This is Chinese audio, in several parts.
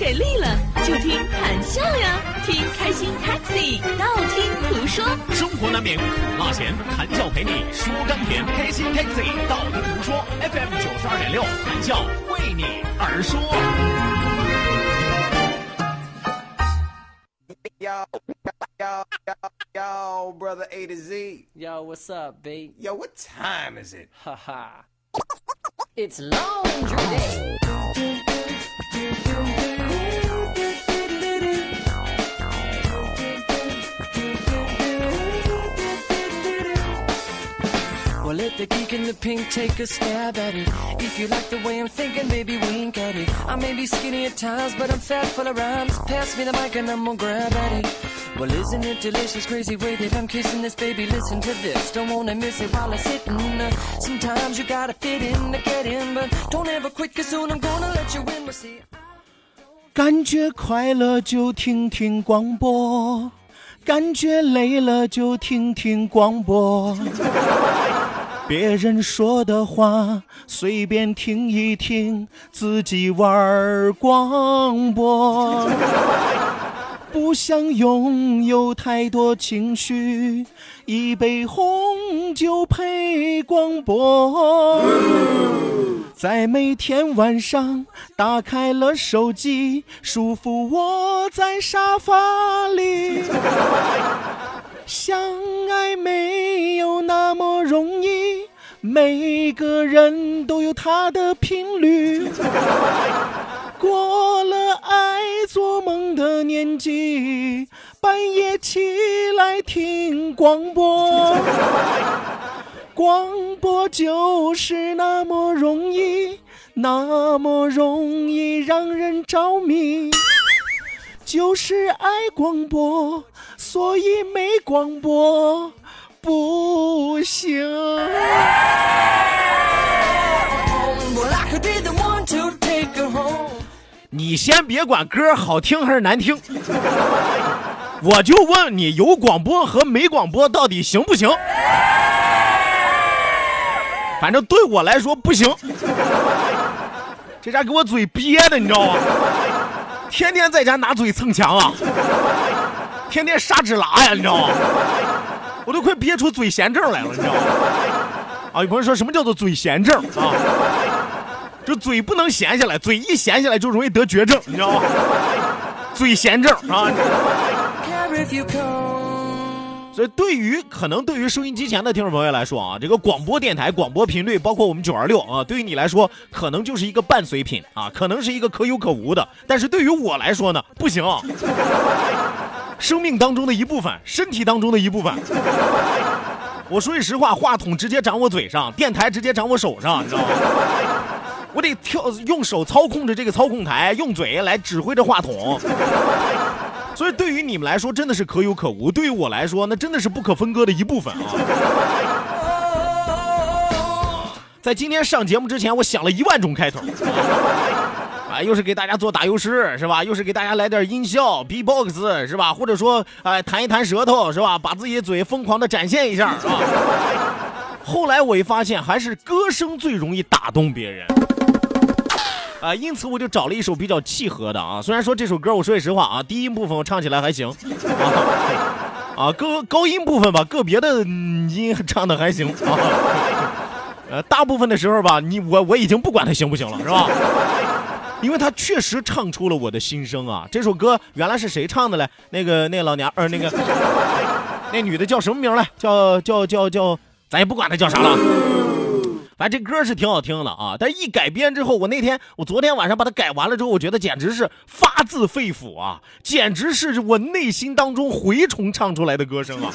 给力了，就听谈笑呀，听开心 Taxi，道听途说。生活难免苦辣咸，谈笑陪你说甘甜。开心 Taxi，道听途说，FM 九十二点六，谈笑为你而说。Yo, yo, yo, yo, brother A to Z. Yo, what's up, babe? Yo, what time is it? Haha. It's laundry day. Well, let the geek in the pink take a stab at it. If you like the way I'm thinking, baby, wink at it. I may be skinny at times, but I'm fat full of rhymes. Pass me the mic and I'm gonna grab at it. Well, isn't it delicious, crazy way that I'm kissing this baby? Listen to this, don't wanna miss it while I'm sitting. Uh, sometimes you gotta fit in to get in, but don't ever quit, cause soon I'm gonna let you win. We'll see. 感觉快乐就听听广播，感觉累了就听听广播。 别人说的话随便听一听，自己玩广播。不想拥有太多情绪，一杯红酒配广播。在每天晚上打开了手机，舒服窝在沙发里。相爱没有那么容易，每个人都有他的频率。过了爱做梦的年纪，半夜起来听广播。广播就是那么容易，那么容易让人着迷。就是爱广播，所以没广播不行。你先别管歌好听还是难听，我就问你，有广播和没广播到底行不行？反正对我来说不行。这家给我嘴憋的，你知道吗？天天在家拿嘴蹭墙啊，天天砂纸拉呀，你知道吗？我都快憋出嘴闲症来了，你知道吗？啊，有朋友说什么叫做嘴闲症啊？就嘴不能闲下来，嘴一闲下来就容易得绝症，你知道吗？嘴闲症啊。所以，对于可能对于收音机前的听众朋友来说啊，这个广播电台、广播频率，包括我们九二六啊，对于你来说可能就是一个伴随品啊，可能是一个可有可无的。但是对于我来说呢，不行，生命当中的一部分，身体当中的一部分。我说句实话，话筒直接长我嘴上，电台直接长我手上，你知道吗？我得跳，用手操控着这个操控台，用嘴来指挥着话筒。所以对于你们来说真的是可有可无，对于我来说那真的是不可分割的一部分啊。在今天上节目之前，我想了一万种开头，又是给大家做打油诗是吧？又是给大家来点音效 B-box 是吧？或者说，哎、弹一弹舌头是吧？把自己的嘴疯狂的展现一下啊。后来我一发现，还是歌声最容易打动别人。啊，因此我就找了一首比较契合的啊。虽然说这首歌，我说句实话啊，低音部分我唱起来还行，啊，高高音部分吧，个别的、音唱的还行啊。呃，大部分的时候吧，你我我已经不管它行不行了，是吧？因为他确实唱出了我的心声啊。这首歌原来是谁唱的嘞？那个那老娘，呃，那个 那女的叫什么名来？叫叫叫叫，咱也不管她叫啥了。反正这歌是挺好听的啊，但一改编之后，我那天我昨天晚上把它改完了之后，我觉得简直是发自肺腑啊，简直是我内心当中蛔虫唱出来的歌声啊。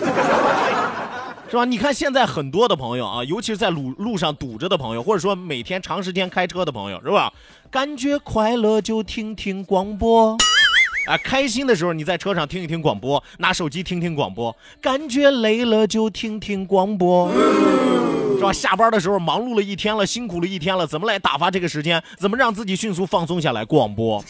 是吧？你看现在很多的朋友啊，尤其是在路路上堵着的朋友，或者说每天长时间开车的朋友，是吧？感觉快乐就听听广播。啊，开心的时候你在车上听一听广播，拿手机听听广播；感觉累了就听听广播，是吧？下班的时候忙碌了一天了，辛苦了一天了，怎么来打发这个时间？怎么让自己迅速放松下来？广播。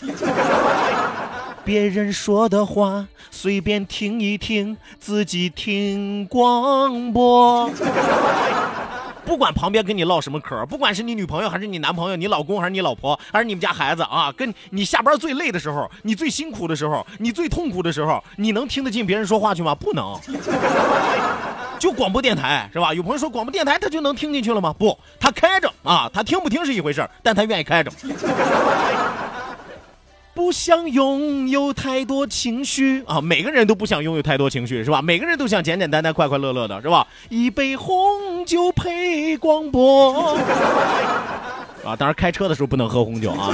别人说的话随便听一听，自己听广播。不管旁边跟你唠什么嗑，不管是你女朋友还是你男朋友，你老公还是你老婆，还是你们家孩子啊，跟你下班最累的时候，你最辛苦的时候，你最痛苦的时候，你能听得进别人说话去吗？不能。就广播电台是吧？有朋友说广播电台他就能听进去了吗？不，他开着啊，他听不听是一回事但他愿意开着。不想拥有太多情绪啊！每个人都不想拥有太多情绪，是吧？每个人都想简简单单、快快乐乐的，是吧？一杯红酒配广播 啊！当然，开车的时候不能喝红酒啊。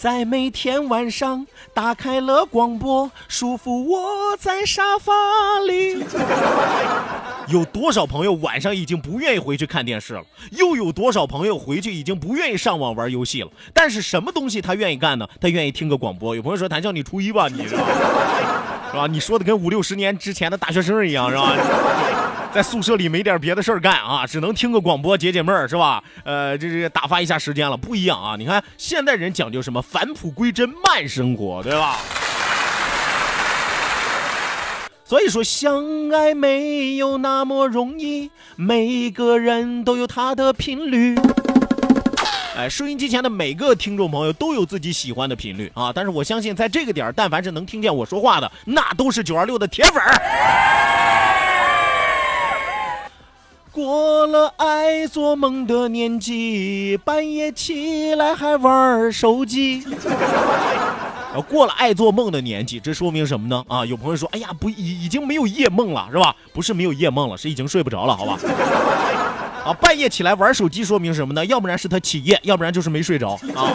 在每天晚上打开了广播，舒服窝在沙发里。有多少朋友晚上已经不愿意回去看电视了？又有多少朋友回去已经不愿意上网玩游戏了？但是什么东西他愿意干呢？他愿意听个广播。有朋友说：“谭笑，你初一吧？你是吧？是吧？你说的跟五六十年之前的大学生一样，是吧？”在宿舍里没点别的事儿干啊，只能听个广播解解闷儿，是吧？呃，这这打发一下时间了，不一样啊！你看现代人讲究什么返璞归真慢生活，对吧？所以说相爱没有那么容易，每个人都有他的频率。哎，收音机前的每个听众朋友都有自己喜欢的频率啊！但是我相信，在这个点儿，但凡是能听见我说话的，那都是九二六的铁粉儿。过了爱做梦的年纪，半夜起来还玩手机。过了爱做梦的年纪，这说明什么呢？啊，有朋友说，哎呀，不，已已经没有夜梦了，是吧？不是没有夜梦了，是已经睡不着了，好吧？啊，半夜起来玩手机，说明什么呢？要不然是他起夜，要不然就是没睡着啊。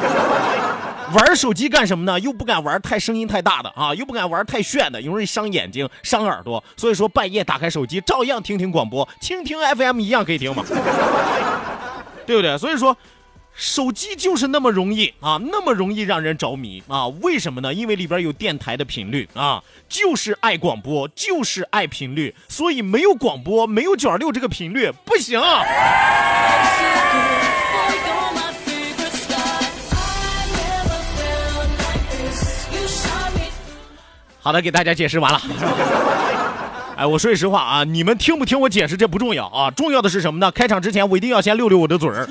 玩手机干什么呢？又不敢玩太声音太大的啊，又不敢玩太炫的，容易伤眼睛、伤耳朵。所以说半夜打开手机，照样听听广播，听听 FM 一样可以听嘛，对不对？所以说，手机就是那么容易啊，那么容易让人着迷啊。为什么呢？因为里边有电台的频率啊，就是爱广播，就是爱频率。所以没有广播，没有九二六这个频率不行。好的，给大家解释完了。哎，我说句实话啊，你们听不听我解释这不重要啊，重要的是什么呢？开场之前我一定要先溜溜我的嘴儿，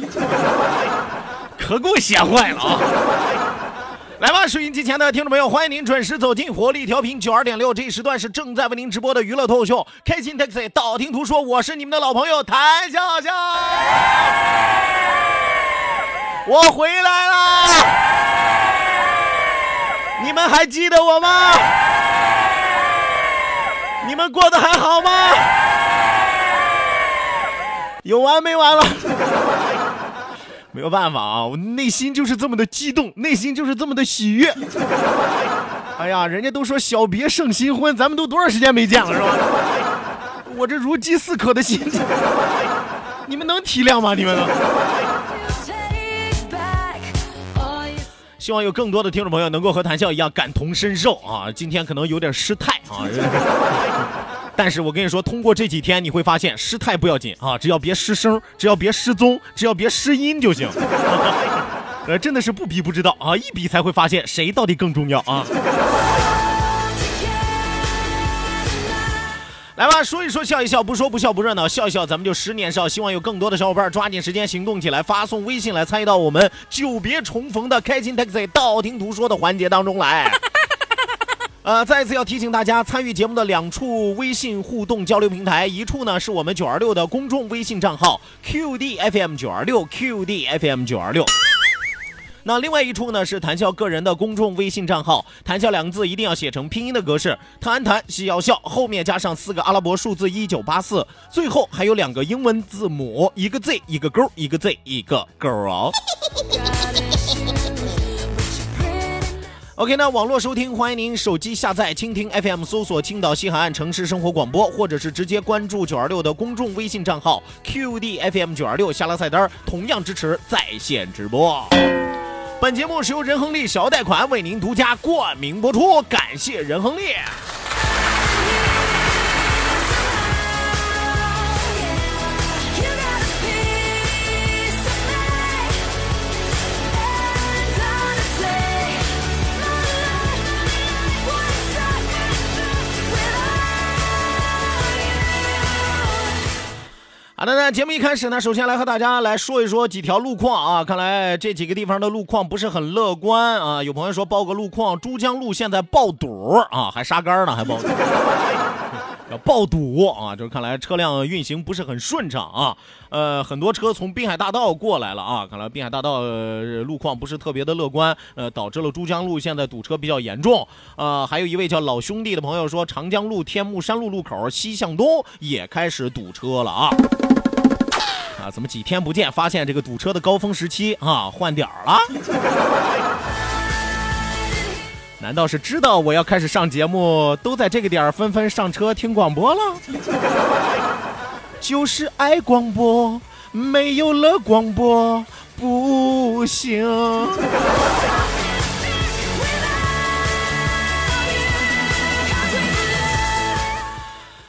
可给我闲坏了啊！来吧，收音机前的听众朋友，欢迎您准时走进活力调频九二点六，这一时段是正在为您直播的娱乐脱口秀《开心 taxi》，道听途说，我是你们的老朋友谭笑笑，我回来了，你们还记得我吗？你们过得还好吗？有完没完了？没有办法啊，我内心就是这么的激动，内心就是这么的喜悦。哎呀，人家都说小别胜新婚，咱们都多长时间没见了是吧？我这如饥似渴的心情，你们能体谅吗？你们？希望有更多的听众朋友能够和谭笑一样感同身受啊！今天可能有点失态啊，但是我跟你说，通过这几天你会发现，失态不要紧啊，只要别失声，只要别失踪，只要别失音就行。呃，真的是不比不知道啊，一比才会发现谁到底更重要啊！来吧，说一说笑一笑，不说不笑不热闹，笑一笑咱们就十年少。希望有更多的小伙伴抓紧时间行动起来，发送微信来参与到我们久别重逢的开心 taxi 道听途说的环节当中来。呃，再一次要提醒大家，参与节目的两处微信互动交流平台，一处呢是我们九二六的公众微信账号 QDFM 九二六 QDFM 九二六。那另外一处呢是谈笑个人的公众微信账号，谈笑两个字一定要写成拼音的格式，谈谈笑笑，后面加上四个阿拉伯数字一九八四，最后还有两个英文字母，一个 Z 一个勾，一个 Z 一个勾哦。OK，那网络收听，欢迎您手机下载蜻蜓 FM，搜索青岛西海岸城市生活广播，或者是直接关注九二六的公众微信账号 QD FM 九二六，下拉菜单同样支持在线直播。本节目是由仁恒利小额贷款为您独家冠名播出，感谢仁恒利。好的，那节目一开始呢，首先来和大家来说一说几条路况啊。看来这几个地方的路况不是很乐观啊。有朋友说报个路况，珠江路现在爆堵啊，还杀杆呢，还爆堵，要爆堵啊，就是看来车辆运行不是很顺畅啊。呃，很多车从滨海大道过来了啊，看来滨海大道、路况不是特别的乐观，呃，导致了珠江路现在堵车比较严重。呃，还有一位叫老兄弟的朋友说，长江路天目山路路口西向东也开始堵车了啊。啊，怎么几天不见，发现这个堵车的高峰时期啊换点儿了？难道是知道我要开始上节目，都在这个点儿纷纷上车听广播了？就是爱广播，没有了广播不行。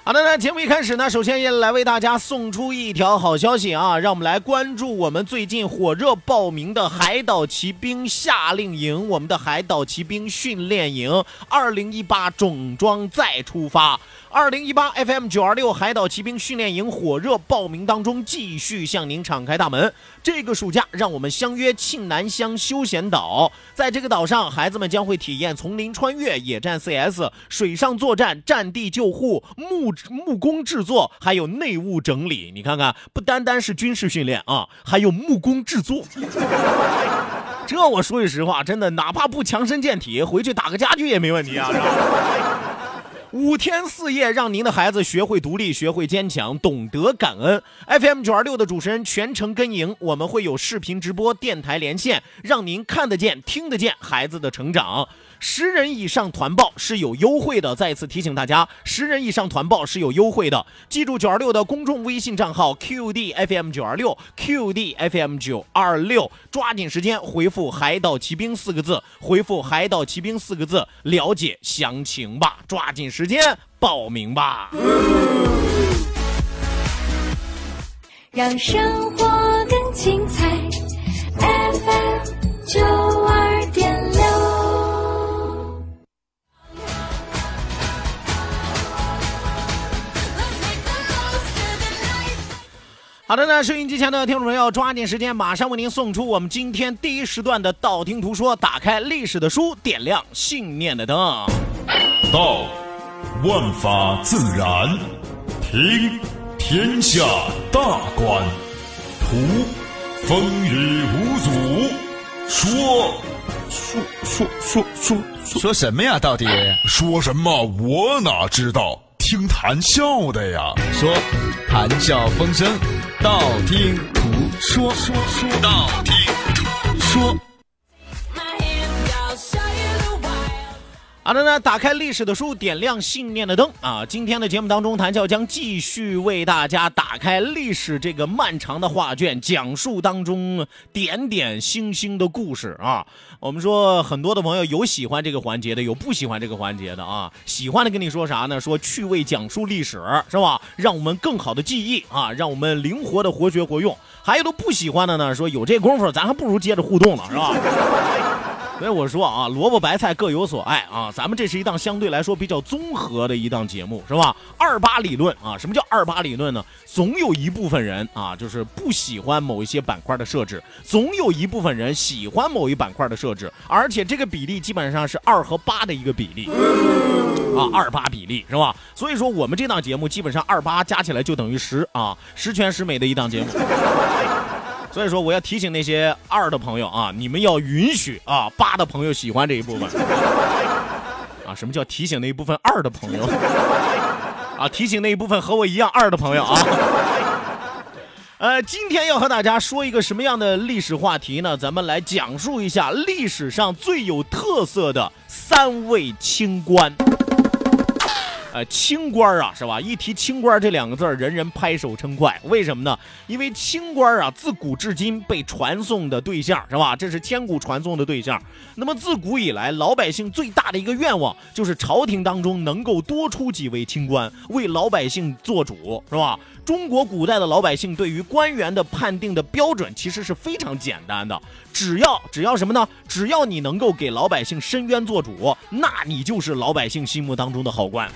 好的，那节目一开始呢，首先也来为大家送出一条好消息啊，让我们来关注我们最近火热报名的海岛骑兵夏令营，我们的海岛骑兵训练营，二零一八整装再出发。二零一八 FM 九二六海岛骑兵训练营火热报名当中，继续向您敞开大门。这个暑假，让我们相约庆南乡休闲岛，在这个岛上，孩子们将会体验丛林穿越、野战 CS、水上作战、战地救护、木木工制作，还有内务整理。你看看，不单单是军事训练啊，还有木工制作。这我说句实话，真的，哪怕不强身健体，回去打个家具也没问题啊。五天四夜，让您的孩子学会独立，学会坚强，懂得感恩。FM 九二六的主持人全程跟营，我们会有视频直播、电台连线，让您看得见、听得见孩子的成长。十人以上团报是有优惠的，再次提醒大家，十人以上团报是有优惠的。记住九二六的公众微信账号 QDFM 九二六 QDFM 九二六，抓紧时间回复“海岛骑兵”四个字，回复“海岛骑兵”四个字，了解详情吧。抓紧时间报名吧。让生活更精彩。FM 九好的呢，收音机前的听众朋友，抓紧时间，马上为您送出我们今天第一时段的道听途说。打开历史的书，点亮信念的灯。道，万法自然；听，天下大观；图，风雨无阻；说，说说说说说什么呀？到底说什么？我哪知道？听谈笑的呀。说，谈笑风生，道听途说，说说道听途说。好的呢，打开历史的书，点亮信念的灯啊！今天的节目当中，谭笑将继续为大家打开历史这个漫长的画卷，讲述当中点点星星的故事啊！我们说很多的朋友有喜欢这个环节的，有不喜欢这个环节的啊。喜欢的跟你说啥呢？说趣味讲述历史是吧？让我们更好的记忆啊，让我们灵活的活学活用。还有都不喜欢的呢，说有这功夫，咱还不如接着互动了，是吧？所以我说啊，萝卜白菜各有所爱啊，咱们这是一档相对来说比较综合的一档节目，是吧？二八理论啊，什么叫二八理论呢？总有一部分人啊，就是不喜欢某一些板块的设置，总有一部分人喜欢某一板块的设置，而且这个比例基本上是二和八的一个比例啊，二八比例是吧？所以说我们这档节目基本上二八加起来就等于十啊，十全十美的一档节目。所以说，我要提醒那些二的朋友啊，你们要允许啊八的朋友喜欢这一部分啊。什么叫提醒那一部分二的朋友 啊？提醒那一部分和我一样二的朋友啊。呃，今天要和大家说一个什么样的历史话题呢？咱们来讲述一下历史上最有特色的三位清官。呃，清官啊，是吧？一提清官这两个字，人人拍手称快。为什么呢？因为清官啊，自古至今被传颂的对象，是吧？这是千古传颂的对象。那么自古以来，老百姓最大的一个愿望，就是朝廷当中能够多出几位清官，为老百姓做主，是吧？中国古代的老百姓对于官员的判定的标准其实是非常简单的，只要只要什么呢？只要你能够给老百姓伸冤做主，那你就是老百姓心目当中的好官。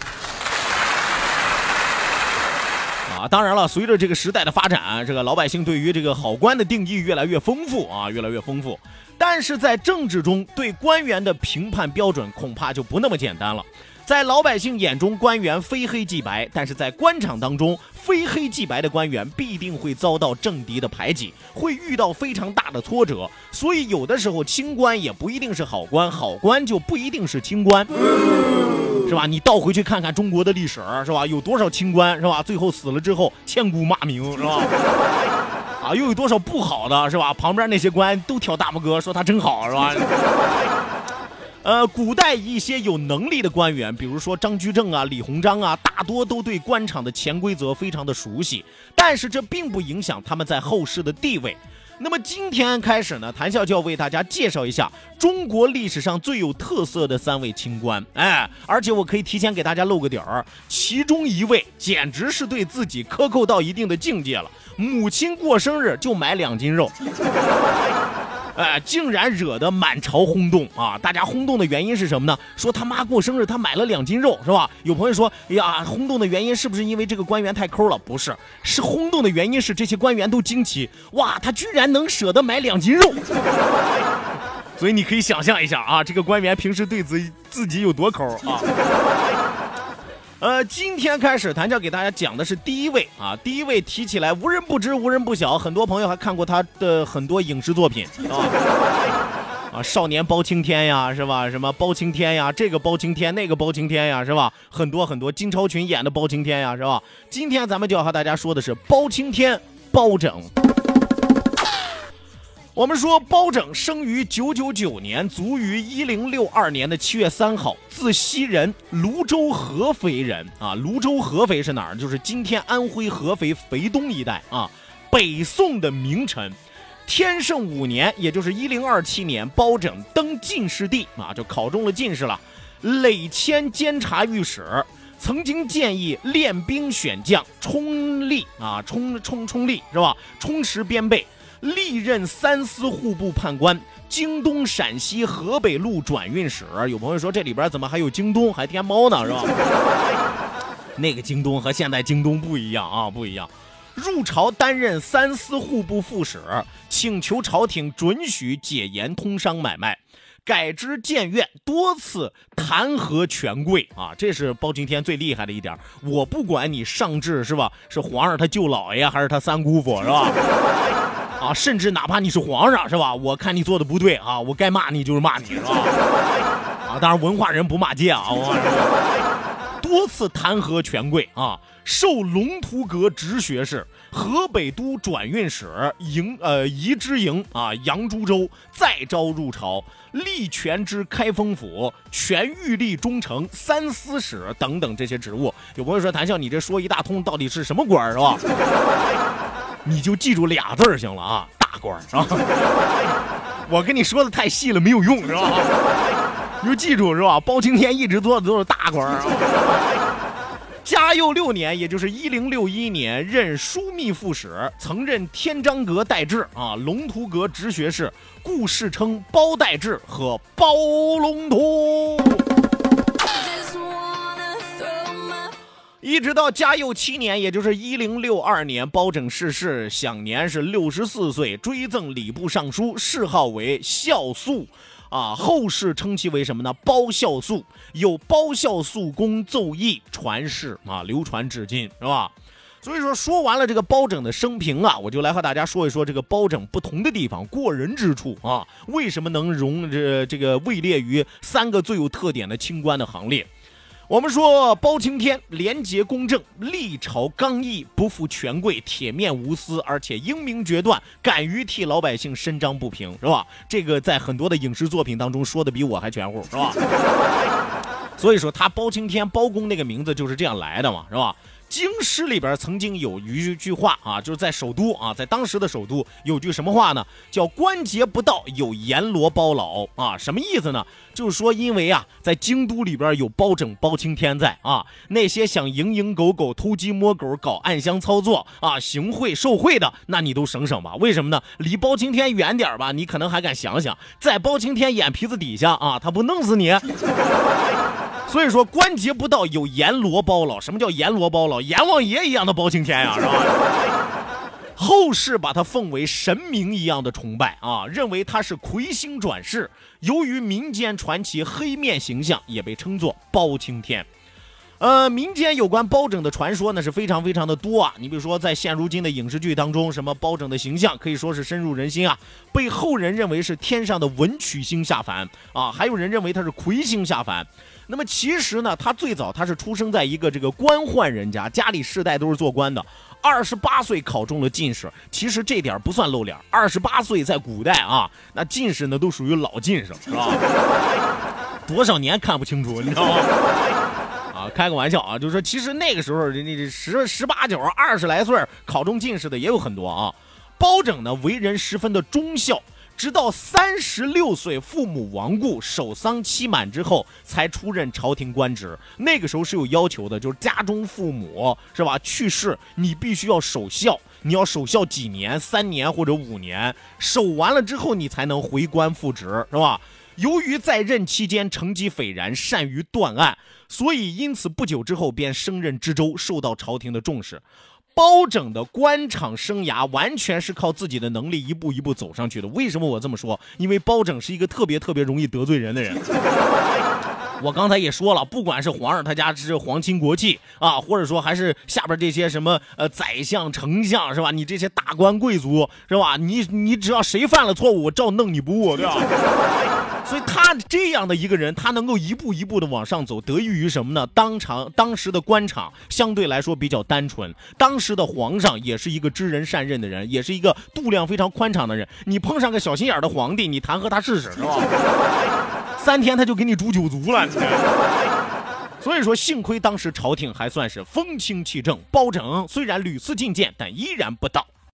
啊，当然了，随着这个时代的发展，这个老百姓对于这个好官的定义越来越丰富啊，越来越丰富。但是在政治中，对官员的评判标准恐怕就不那么简单了。在老百姓眼中，官员非黑即白；但是在官场当中，非黑即白的官员必定会遭到政敌的排挤，会遇到非常大的挫折。所以，有的时候清官也不一定是好官，好官就不一定是清官。是吧？你倒回去看看中国的历史，是吧？有多少清官，是吧？最后死了之后，千古骂名，是吧？啊，又有多少不好的，是吧？旁边那些官都挑大拇哥，说他真好，是吧？呃，古代一些有能力的官员，比如说张居正啊、李鸿章啊，大多都对官场的潜规则非常的熟悉，但是这并不影响他们在后世的地位。那么今天开始呢，谭笑就要为大家介绍一下中国历史上最有特色的三位清官。哎，而且我可以提前给大家露个底儿，其中一位简直是对自己克扣到一定的境界了，母亲过生日就买两斤肉。哎，竟然惹得满朝轰动啊！大家轰动的原因是什么呢？说他妈过生日，他买了两斤肉，是吧？有朋友说，哎呀，轰动的原因是不是因为这个官员太抠了？不是，是轰动的原因是这些官员都惊奇，哇，他居然能舍得买两斤肉。所以你可以想象一下啊，这个官员平时对自自己有多抠啊。呃，今天开始，谭教给大家讲的是第一位啊，第一位提起来无人不知，无人不晓，很多朋友还看过他的很多影视作品啊，啊，少年包青天呀，是吧？什么包青天呀，这个包青天，那个包青天呀，是吧？很多很多，金超群演的包青天呀，是吧？今天咱们就要和大家说的是包青天包拯。我们说包拯生于九九九年，卒于一零六二年的七月三号，字熙人，泸州合肥人啊。泸州合肥是哪儿？就是今天安徽合肥肥东一带啊。北宋的名臣，天圣五年，也就是一零二七年，包拯登进士第啊，就考中了进士了，累迁监察御史，曾经建议练兵选将，充力啊，充充充力是吧？充实边备。历任三司户部判官、京东、陕西、河北路转运使。有朋友说这里边怎么还有京东，还天猫呢，是吧？那个京东和现在京东不一样啊，不一样。入朝担任三司户部副使，请求朝廷准许解严通商买卖，改之谏院，多次弹劾权贵啊，这是包青天最厉害的一点。我不管你上至是吧，是皇上他舅姥爷还是他三姑父是吧？啊，甚至哪怕你是皇上，是吧？我看你做的不对啊，我该骂你就是骂你，是吧？啊，当然文化人不骂街啊，多次弹劾权贵啊，授龙图阁直学士、河北都转运使、营呃仪之营啊、扬州州，再招入朝，历权之开封府、全御历中丞、三司使等等这些职务。有朋友说，谭笑，你这说一大通，到底是什么官是吧？你就记住俩字儿行了啊，大官儿啊！我跟你说的太细了没有用是吧？你就记住是吧？包青天一直做的都是大官儿啊。嘉佑六年，也就是一零六一年，任枢密副使，曾任天章阁待制啊，龙图阁直学士，故世称包待制和包龙图。一直到嘉佑七年，也就是一零六二年，包拯逝世，享年是六十四岁，追赠礼部尚书，谥号为孝肃，啊，后世称其为什么呢？包孝肃，有包孝肃公奏议传世啊，流传至今，是吧？所以说，说完了这个包拯的生平啊，我就来和大家说一说这个包拯不同的地方、过人之处啊，为什么能容这这个位列于三个最有特点的清官的行列？我们说包青天廉洁公正、历朝刚毅、不负权贵、铁面无私，而且英明决断，敢于替老百姓伸张不平，是吧？这个在很多的影视作品当中说的比我还全乎，是吧？所以说他包青天、包公那个名字就是这样来的嘛，是吧？京师里边曾经有一句话啊，就是在首都啊，在当时的首都有句什么话呢？叫“关节不到有阎罗包老”啊，什么意思呢？就是说，因为啊，在京都里边有包拯、包青天在啊，那些想蝇营狗苟、偷鸡摸狗、搞暗箱操作啊、行贿受贿的，那你都省省吧。为什么呢？离包青天远点吧，你可能还敢想想，在包青天眼皮子底下啊，他不弄死你？所以说，关节不到有阎罗包老。什么叫阎罗包老？阎王爷一样的包青天呀，是吧？后世把他奉为神明一样的崇拜啊，认为他是魁星转世。由于民间传奇黑面形象，也被称作包青天。呃，民间有关包拯的传说呢是非常非常的多啊。你比如说，在现如今的影视剧当中，什么包拯的形象可以说是深入人心啊，被后人认为是天上的文曲星下凡啊，还有人认为他是魁星下凡。那么其实呢，他最早他是出生在一个这个官宦人家，家里世代都是做官的。二十八岁考中了进士，其实这点不算露脸。二十八岁在古代啊，那进士呢都属于老进士，是吧？多少年看不清楚，你知道吗？啊，开个玩笑啊，就是说，其实那个时候人家十十八九、二十来岁考中进士的也有很多啊。包拯呢，为人十分的忠孝。直到三十六岁，父母亡故，守丧期满之后，才出任朝廷官职。那个时候是有要求的，就是家中父母是吧去世，你必须要守孝，你要守孝几年，三年或者五年，守完了之后，你才能回官复职，是吧？由于在任期间成绩斐然，善于断案，所以因此不久之后便升任知州，受到朝廷的重视。包拯的官场生涯完全是靠自己的能力一步一步走上去的。为什么我这么说？因为包拯是一个特别特别容易得罪人的人。我刚才也说了，不管是皇上他家是皇亲国戚啊，或者说还是下边这些什么呃宰相、丞相是吧？你这些大官贵族是吧？你你只要谁犯了错误，我照弄你不误，对吧？所以他这样的一个人，他能够一步一步的往上走，得益于什么呢？当场当时的官场相对来说比较单纯，当时的皇上也是一个知人善任的人，也是一个度量非常宽敞的人。你碰上个小心眼的皇帝，你弹劾他试试，是吧？三天他就给你诛九族了。所以说，幸亏当时朝廷还算是风清气正，包拯虽然屡次进谏，但依然不到。